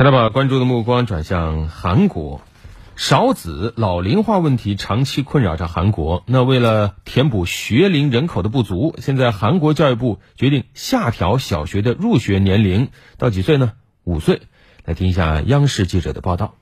大家把关注的目光转向韩国，少子老龄化问题长期困扰着韩国。那为了填补学龄人口的不足，现在韩国教育部决定下调小学的入学年龄到几岁呢？五岁。来听一下央视记者的报道。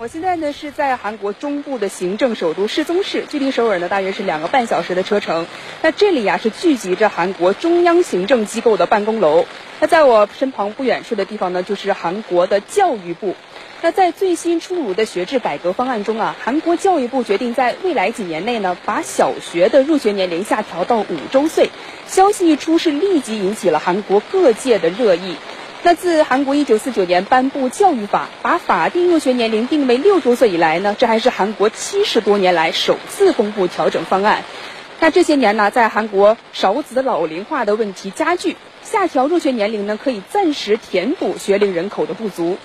我现在呢是在韩国中部的行政首都世宗市，距离首尔呢大约是两个半小时的车程。那这里呀是聚集着韩国中央行政机构的办公楼。那在我身旁不远处的地方呢，就是韩国的教育部。那在最新出炉的学制改革方案中啊，韩国教育部决定在未来几年内呢，把小学的入学年龄下调到五周岁。消息一出，是立即引起了韩国各界的热议。那自韩国一九四九年颁布教育法，把法定入学年龄定为六周岁以来呢，这还是韩国七十多年来首次公布调整方案。那这些年呢，在韩国少子老龄化的问题加剧，下调入学年龄呢，可以暂时填补学龄人口的不足。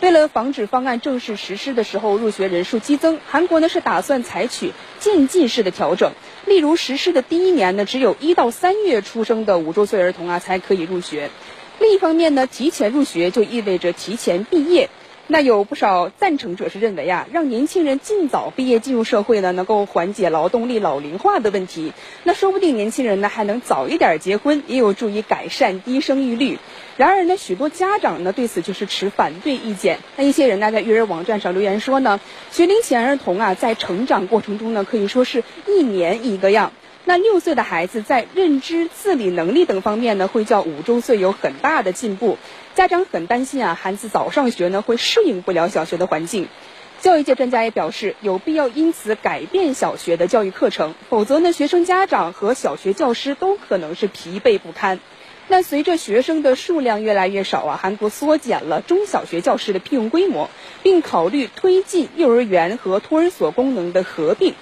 为了防止方案正式实施的时候入学人数激增，韩国呢是打算采取渐进式的调整。例如实施的第一年呢，只有一到三月出生的五周岁儿童啊才可以入学。另一方面呢，提前入学就意味着提前毕业。那有不少赞成者是认为啊，让年轻人尽早毕业进入社会呢，能够缓解劳动力老龄化的问题。那说不定年轻人呢还能早一点结婚，也有助于改善低生育率。然而呢，许多家长呢对此就是持反对意见。那一些人呢在育儿网站上留言说呢，学龄前儿童啊在成长过程中呢可以说是一年一个样。那六岁的孩子在认知、自理能力等方面呢，会较五周岁有很大的进步。家长很担心啊，孩子早上学呢会适应不了小学的环境。教育界专家也表示，有必要因此改变小学的教育课程，否则呢，学生家长和小学教师都可能是疲惫不堪。那随着学生的数量越来越少啊，韩国缩减了中小学教师的聘用规模，并考虑推进幼儿园和托儿所功能的合并。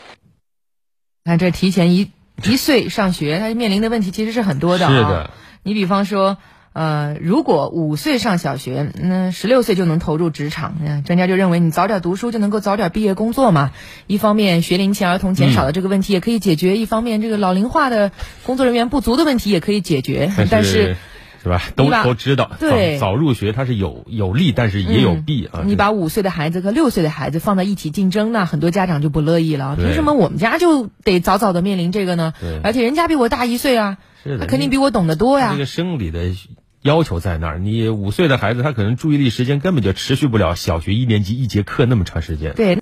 看这提前一。一岁上学，他面临的问题其实是很多的啊。你比方说，呃，如果五岁上小学，那十六岁就能投入职场，专家就认为你早点读书就能够早点毕业工作嘛。一方面学龄前儿童减少的这个问题也可以解决，一方面这个老龄化的工作人员不足的问题也可以解决。但是。是吧？都都知道，早早入学它是有有利，但是也有弊啊。你把五岁的孩子和六岁的孩子放在一起竞争，那很多家长就不乐意了。凭什么我们家就得早早的面临这个呢？而且人家比我大一岁啊，他肯定比我懂得多呀。这个生理的要求在那儿，你五岁的孩子他可能注意力时间根本就持续不了小学一年级一节课那么长时间。对。